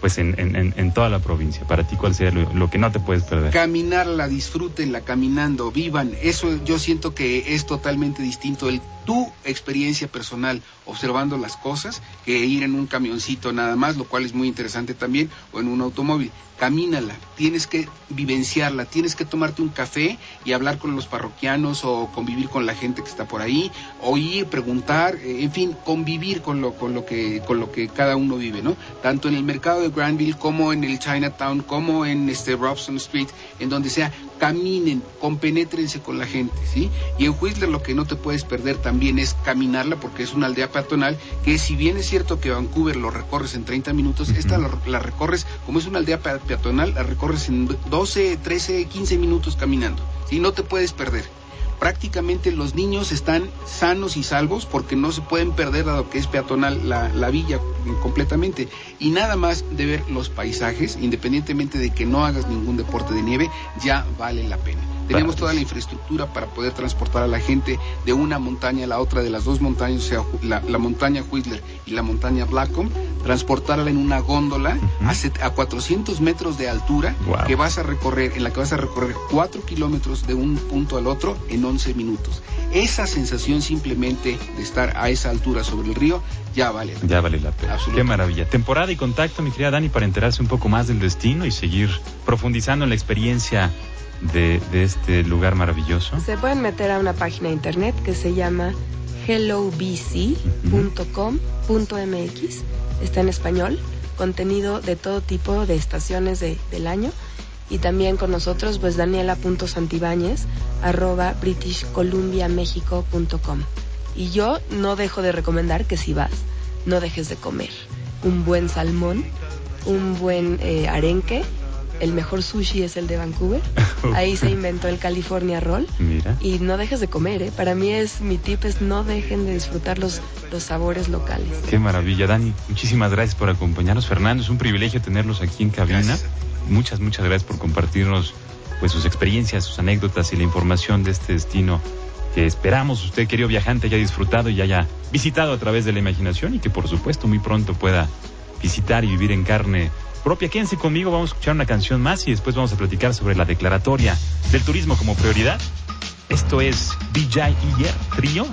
Pues en, en- en- toda la provincia. Para ti, ¿cuál sería lo, que no te puedes perder? Caminarla, disfrútenla, caminando, vivan. Eso yo siento que es totalmente distinto el tu experiencia personal observando las cosas que ir en un camioncito nada más, lo cual es muy interesante también, o en un automóvil. Camínala, tienes que vivenciarla, tienes que tomarte un café y hablar con los parroquianos o convivir con la gente que está por ahí, oír, preguntar, eh, en fin, convivir con lo, con lo que con lo que cada uno vive, ¿no? Tanto en el mercado Granville como en el Chinatown, como en este Robson Street, en donde sea, caminen, compenétrense con la gente, ¿sí? Y en Whistler lo que no te puedes perder también es caminarla porque es una aldea peatonal que si bien es cierto que Vancouver lo recorres en 30 minutos, Ujú. esta la, la recorres, como es una aldea pe- peatonal, la recorres en 12, 13, 15 minutos caminando, ¿sí? No te puedes perder. Prácticamente los niños están sanos y salvos porque no se pueden perder a lo que es peatonal la, la villa completamente. Y nada más de ver los paisajes, independientemente de que no hagas ningún deporte de nieve, ya vale la pena. Tenemos toda la infraestructura para poder transportar a la gente de una montaña a la otra, de las dos montañas, o sea, la, la montaña Whistler y la montaña Blackcomb, transportarla en una góndola a, set- a 400 metros de altura que vas a recorrer, en la que vas a recorrer 4 kilómetros de un punto al otro en 11 minutos. Esa sensación simplemente de estar a esa altura sobre el río ya vale. la Ya vale la pena. Qué maravilla. Temporada y contacto, mi querida Dani, para enterarse un poco más del destino y seguir profundizando en la experiencia de, este lugar maravilloso. Se pueden meter a una página de internet que se llama hellobc.com.mx. Está en español, contenido de todo tipo de estaciones de- del año. Y también con nosotros, pues daniela.santibáñez, arroba britishcolumbiamexico.com. Y yo no dejo de recomendar que si vas, no dejes de comer. Un buen salmón, un buen eh, arenque, el mejor sushi es el de Vancouver. Ahí se inventó el California Roll. Mira. Y no dejes de comer, ¿eh? Para mí es, mi tip es no dejen de disfrutar los, los sabores locales. Qué maravilla, Dani. Muchísimas gracias por acompañarnos. Fernando, es un privilegio tenerlos aquí en cabina. Gracias. Muchas, muchas gracias por compartirnos pues sus experiencias, sus anécdotas y la información de este destino que esperamos usted, querido viajante, haya disfrutado y haya visitado a través de la imaginación y que por supuesto muy pronto pueda visitar y vivir en carne propia. Quédense conmigo, vamos a escuchar una canción más y después vamos a platicar sobre la declaratoria del turismo como prioridad. Esto es Vijay Iyer Trío.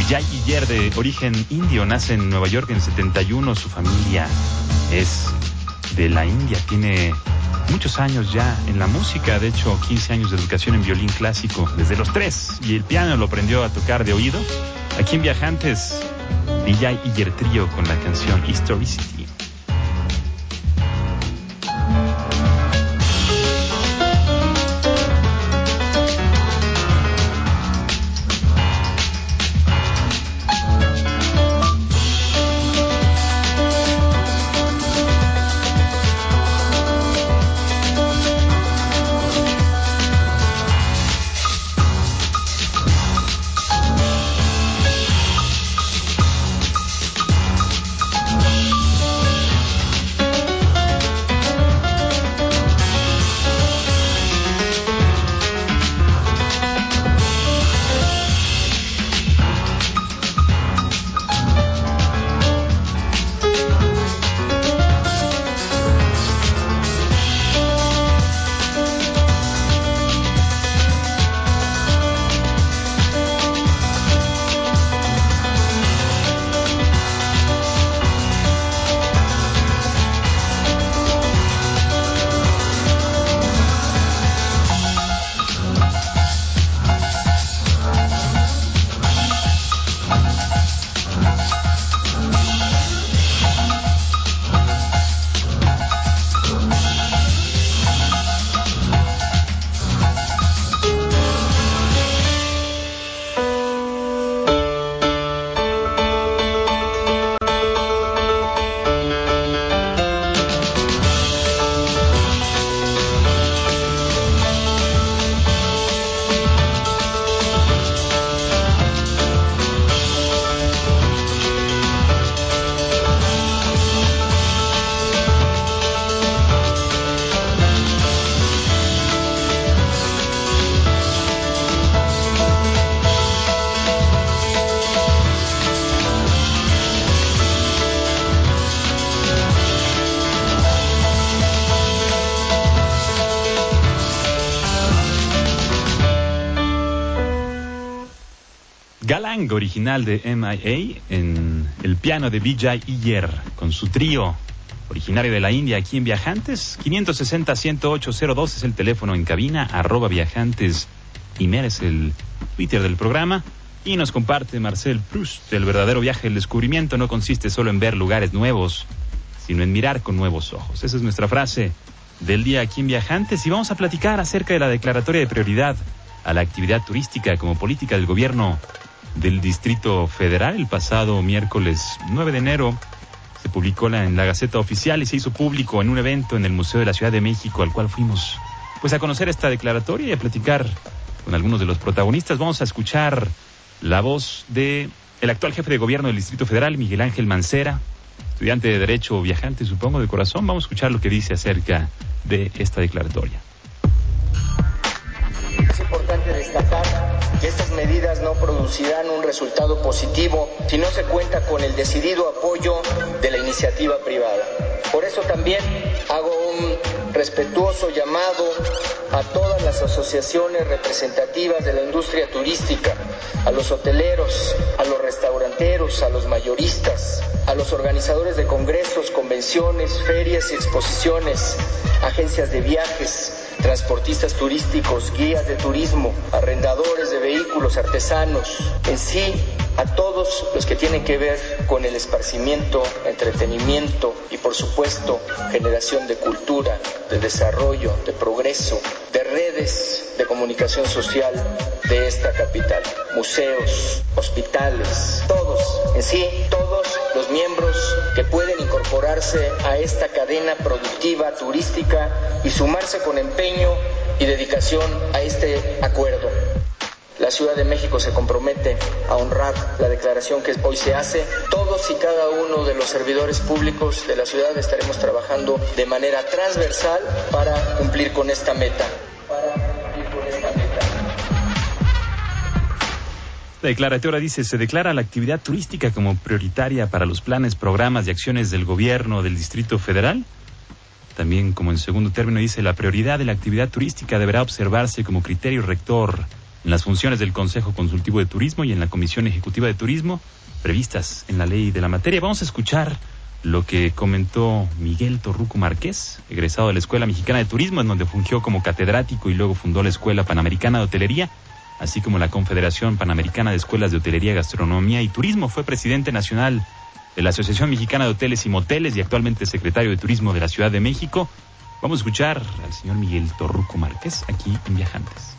Vijay Iyer de origen indio nace en Nueva York en el 71. Su familia es de la India. Tiene muchos años ya en la música, de hecho 15 años de educación en violín clásico desde los tres y el piano lo aprendió a tocar de oído. Aquí en Viajantes, Vijay Iyer Trío con la canción Historicity. Original de MIA, en el piano de Vijay Iyer, con su trío, originario de la India, aquí en Viajantes. 560-10802 es el teléfono en cabina, arroba Viajantes Imer es el Twitter del programa. Y nos comparte Marcel Proust, el verdadero viaje del descubrimiento no consiste solo en ver lugares nuevos, sino en mirar con nuevos ojos. Esa es nuestra frase del día aquí en Viajantes y vamos a platicar acerca de la declaratoria de prioridad a la actividad turística como política del gobierno del Distrito Federal. El pasado miércoles 9 de enero se publicó en la Gaceta Oficial y se hizo público en un evento en el Museo de la Ciudad de México al cual fuimos pues a conocer esta declaratoria y a platicar con algunos de los protagonistas. Vamos a escuchar la voz de el actual jefe de gobierno del Distrito Federal, Miguel Ángel Mancera, estudiante de Derecho viajante, supongo, de corazón. Vamos a escuchar lo que dice acerca de esta declaratoria. Es importante destacar que estas medidas no producirán un resultado positivo si no se cuenta con el decidido apoyo de la iniciativa privada. Por eso también hago un respetuoso llamado a todas las asociaciones representativas de la industria turística, a los hoteleros, a los restauranteros, a los mayoristas, a los organizadores de congresos, convenciones, ferias y exposiciones, agencias de viajes, transportistas turísticos, guías de turismo, arrendadores de vehículos, artesanos, en sí a todos los que tienen que ver con el esparcimiento, entretenimiento y por supuesto generación de cultura, de desarrollo, de progreso, de redes de comunicación social de esta capital, museos, hospitales, todos, en sí, todos los miembros que pueden incorporarse a esta cadena productiva turística y sumarse con empeño y dedicación a este acuerdo. La Ciudad de México se compromete a honrar la declaración que hoy se hace. Todos y cada uno de los servidores públicos de la ciudad estaremos trabajando de manera transversal para cumplir con esta meta. La declaratoria dice, se declara la actividad turística como prioritaria para los planes, programas y acciones del gobierno del Distrito Federal. También, como en segundo término, dice, la prioridad de la actividad turística deberá observarse como criterio rector en las funciones del Consejo Consultivo de Turismo y en la Comisión Ejecutiva de Turismo previstas en la ley de la materia. Vamos a escuchar lo que comentó Miguel Torruco Márquez, egresado de la Escuela Mexicana de Turismo, en donde fungió como catedrático y luego fundó la Escuela Panamericana de Hotelería, así como la Confederación Panamericana de Escuelas de Hotelería, Gastronomía y Turismo. Fue presidente nacional de la Asociación Mexicana de Hoteles y Moteles y actualmente secretario de Turismo de la Ciudad de México. Vamos a escuchar al señor Miguel Torruco Márquez aquí en Viajantes.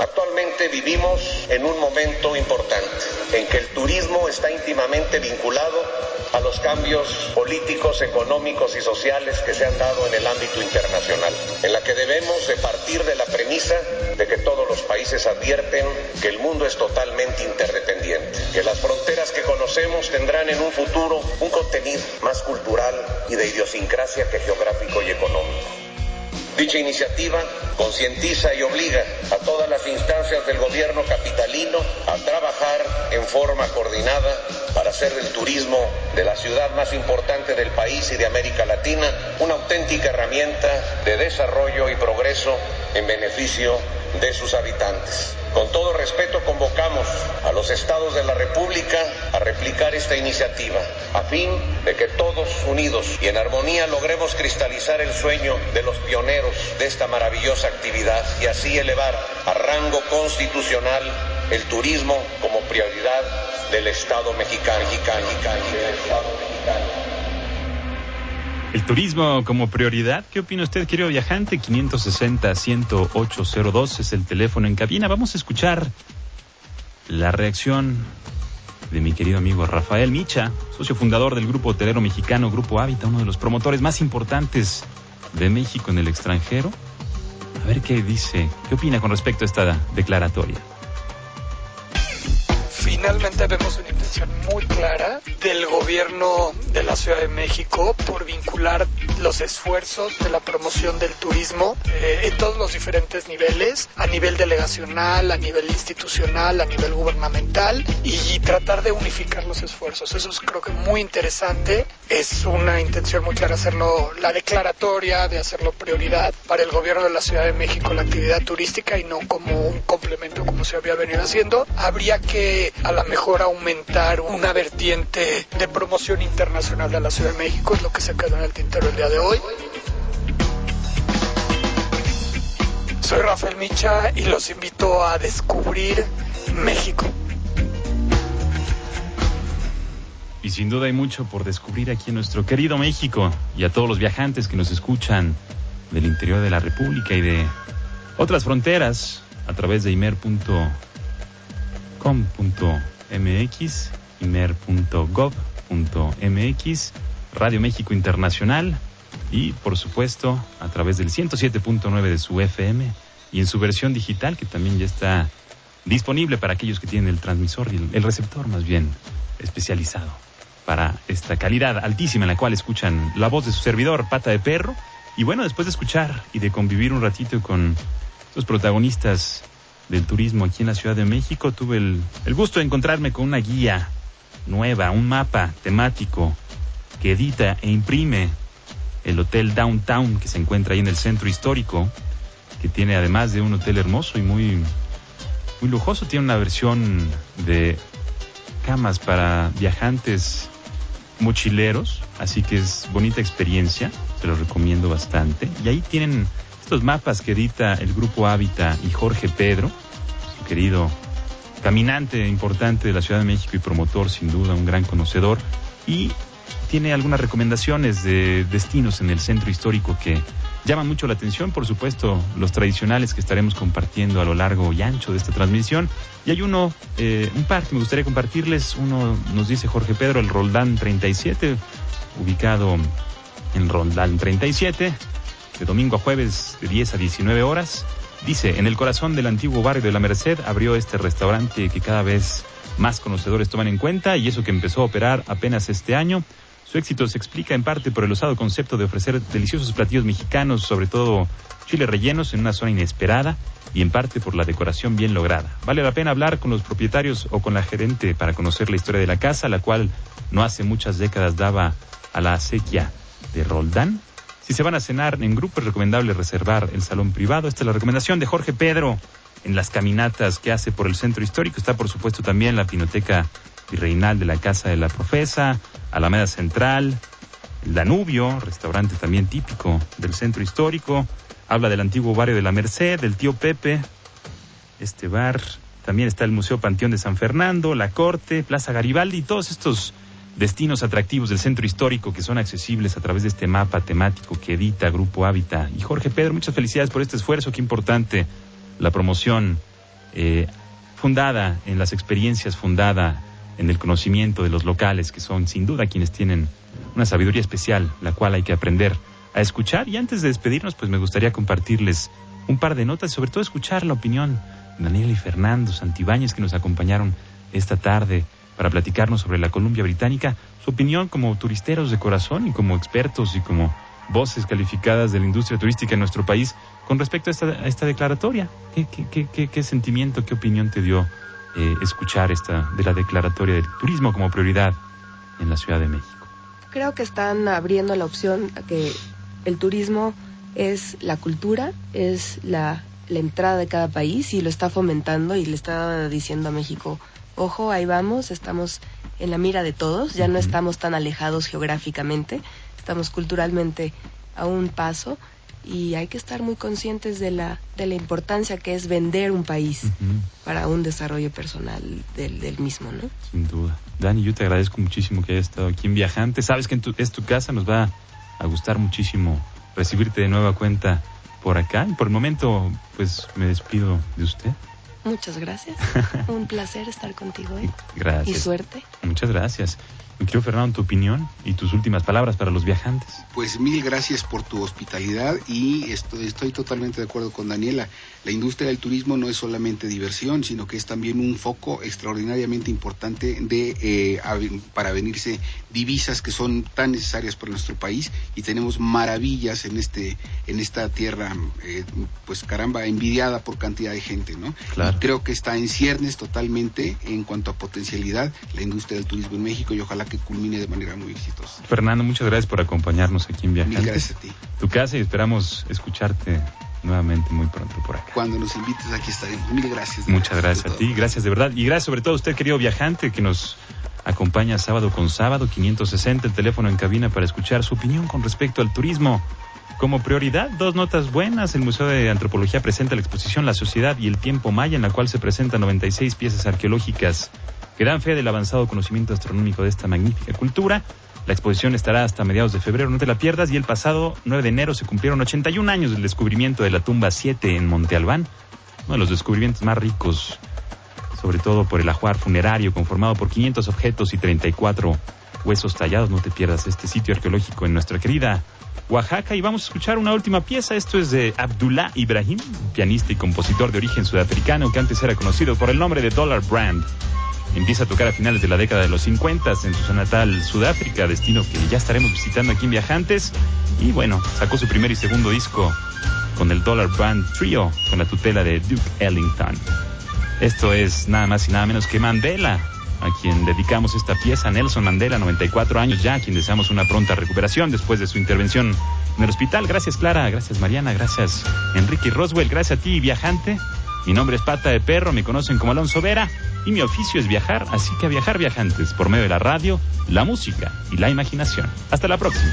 Actualmente vivimos en un momento importante en que el turismo está íntimamente vinculado a los cambios políticos, económicos y sociales que se han dado en el ámbito internacional, en la que debemos de partir de la premisa de que todos los países advierten que el mundo es totalmente interdependiente, que las fronteras que conocemos tendrán en un futuro un contenido más cultural y de idiosincrasia que geográfico y económico. Dicha iniciativa concientiza y obliga a todas las instancias del gobierno capitalino a trabajar en forma coordinada para hacer del turismo de la ciudad más importante del país y de América Latina una auténtica herramienta de desarrollo y progreso en beneficio de sus habitantes. Con todo respeto convocamos a los estados de la República a replicar esta iniciativa, a fin de que todos unidos y en armonía logremos cristalizar el sueño de los pioneros de esta maravillosa actividad y así elevar a rango constitucional el turismo como prioridad del Estado mexicano. El turismo como prioridad. ¿Qué opina usted, querido viajante? 560-10802 es el teléfono en cabina. Vamos a escuchar la reacción de mi querido amigo Rafael Micha, socio fundador del grupo hotelero mexicano Grupo Hábitat, uno de los promotores más importantes de México en el extranjero. A ver qué dice, qué opina con respecto a esta declaratoria. Finalmente vemos una intención muy clara del gobierno de la Ciudad de México por vincular los esfuerzos de la promoción del turismo eh, en todos los diferentes niveles, a nivel delegacional, a nivel institucional, a nivel gubernamental y tratar de unificar los esfuerzos. Eso es creo que muy interesante. Es una intención muy clara hacerlo, la declaratoria de hacerlo prioridad para el gobierno de la Ciudad de México la actividad turística y no como un complemento como se había venido haciendo. Habría que a lo mejor aumentar una vertiente de promoción internacional de la Ciudad de México, es lo que se quedó en el tintero el día de hoy. Soy Rafael Micha y los invito a descubrir México. Y sin duda hay mucho por descubrir aquí en nuestro querido México y a todos los viajantes que nos escuchan del interior de la República y de otras fronteras a través de imer.com.mx, imer.gov.mx, Radio México Internacional y por supuesto a través del 107.9 de su FM y en su versión digital que también ya está disponible para aquellos que tienen el transmisor y el, receptor más bien especializado para esta calidad altísima en la cual escuchan la voz de su servidor, Pata de Perro. Y bueno, después de escuchar y de convivir un ratito con los protagonistas del turismo aquí en la Ciudad de México, tuve el, el gusto de encontrarme con una guía nueva, un mapa temático que edita e imprime el Hotel Downtown que se encuentra ahí en el centro histórico, que tiene además de un hotel hermoso y muy, muy lujoso, tiene una versión de camas para viajantes mochileros, así que es bonita experiencia, se lo recomiendo bastante. Y ahí tienen estos mapas que edita el grupo Hábitat y Jorge Pedro, su querido caminante importante de la Ciudad de México y promotor, sin duda, un gran conocedor. Y tiene algunas recomendaciones de destinos en el centro histórico que llaman mucho la atención, por supuesto, los tradicionales que estaremos compartiendo a lo largo y ancho de esta transmisión. Y hay uno, eh, un par que me gustaría compartirles. Uno nos dice Jorge Pedro, el Roldán 37, ubicado en Roldán 37, de domingo a jueves de 10 a 19 horas. Dice, en el corazón del antiguo barrio de la Merced abrió este restaurante que cada vez más conocedores toman en cuenta y eso que empezó a operar apenas este año. Su éxito se explica en parte por el osado concepto de ofrecer deliciosos platillos mexicanos, sobre todo chiles rellenos en una zona inesperada y en parte por la decoración bien lograda. Vale la pena hablar con los propietarios o con la gerente para conocer la historia de la casa, la cual no hace muchas décadas daba a la acequia de Roldán. Si se van a cenar en grupo es recomendable reservar el salón privado. Esta es la recomendación de Jorge Pedro en las caminatas que hace por el centro histórico. Está por supuesto también la Pinoteca virreinal de la Casa de la Profesa, Alameda Central, el Danubio, restaurante también típico del centro histórico. Habla del antiguo barrio de la Merced, del tío Pepe, este bar. También está el Museo Panteón de San Fernando, la Corte, Plaza Garibaldi todos estos destinos atractivos del centro histórico que son accesibles a través de este mapa temático que edita Grupo Hábitat. Y Jorge Pedro, muchas felicidades por este esfuerzo, qué importante la promoción eh, fundada en las experiencias, fundada en el conocimiento de los locales, que son sin duda quienes tienen una sabiduría especial, la cual hay que aprender a escuchar. Y antes de despedirnos, pues me gustaría compartirles un par de notas, sobre todo escuchar la opinión de Daniel y Fernando Santibáñez que nos acompañaron esta tarde para platicarnos sobre la Columbia Británica, su opinión como turisteros de corazón y como expertos y como voces calificadas de la industria turística en nuestro país con respecto a esta, declaratoria. ¿Qué, qué, qué, qué, qué sentimiento, qué opinión te dio eh, escuchar esta de la declaratoria del turismo como prioridad en la Ciudad de México? Creo que están abriendo la opción a que el turismo es la cultura, es la, la entrada de cada país y lo está fomentando y le está diciendo a México, ojo, ahí vamos, estamos en la mira de todos, ya no estamos tan alejados geográficamente, estamos culturalmente a un paso y hay que estar muy conscientes de la, de la importancia que es vender un país para un desarrollo personal del, del mismo, ¿no? sin duda. Dani, yo te agradezco muchísimo que hayas estado aquí en Viajante. Sabes que en tu- es tu casa, nos va a gustar muchísimo recibirte de nueva cuenta por acá. Y por el momento, pues me despido de usted. Muchas gracias. un placer estar contigo hoy. Y Gracias. suerte. Muchas gracias. Mi querido Fernando, tu opinión y tus últimas palabras para los viajantes. Pues mil gracias por tu hospitalidad y estoy, estoy totalmente de acuerdo con Daniela. La industria del turismo no es solamente diversión, sino que es también un foco extraordinariamente importante de eh, para venirse divisas que son tan necesarias para nuestro país y tenemos maravillas en este en esta tierra, eh, pues caramba, envidiada por cantidad de gente, ¿no? Claro. Y creo que está en ciernes totalmente en cuanto a potencialidad la industria del turismo en México y ojalá que culmine de manera muy exitosa. Fernando, muchas gracias por acompañarnos aquí en Mil Viajantes. gracias a ti. Tu casa y esperamos escucharte nuevamente muy pronto por acá. Cuando nos invites aquí estaremos. Mil gracias. Muchas gracias de a ti, gracias de verdad. Y gracias sobre todo a usted, querido viajante, que nos acompaña sábado con sábado, 560, el teléfono en cabina para escuchar su opinión con respecto al turismo. Como prioridad, dos notas buenas. El Museo de Antropología presenta la exposición La Sociedad y el Tiempo Maya, en la cual se presentan 96 piezas arqueológicas que dan fe del avanzado conocimiento astronómico de esta magnífica cultura. La exposición estará hasta mediados de febrero, no te la pierdas. Y el pasado 9 de enero se cumplieron 81 años del descubrimiento de la tumba 7 en Monte Albán, uno de los descubrimientos más ricos sobre todo por el ajuar funerario conformado por 500 objetos y 34 huesos tallados. No te pierdas este sitio arqueológico en nuestra querida Oaxaca. Y vamos a escuchar una última pieza. Esto es de Abdullah Ibrahim, pianista y compositor de origen sudafricano que antes era conocido por el nombre de Dollar Brand. Empieza a tocar a finales de la década de los 50 en su natal Sudáfrica, destino que ya estaremos visitando aquí en Viajantes. Y bueno, sacó su primer y segundo disco con el Dollar Brand Trio, con la tutela de Duke Ellington. Esto es nada más y nada menos que Mandela, a quien dedicamos esta pieza, Nelson Mandela, 94 años ya, a quien deseamos una pronta recuperación después de su intervención en el hospital. Gracias Clara, gracias Mariana, gracias Enrique Roswell, gracias a ti viajante. Mi nombre es Pata de Perro, me conocen como Alonso Vera y mi oficio es viajar, así que a viajar viajantes por medio de la radio, la música y la imaginación. Hasta la próxima.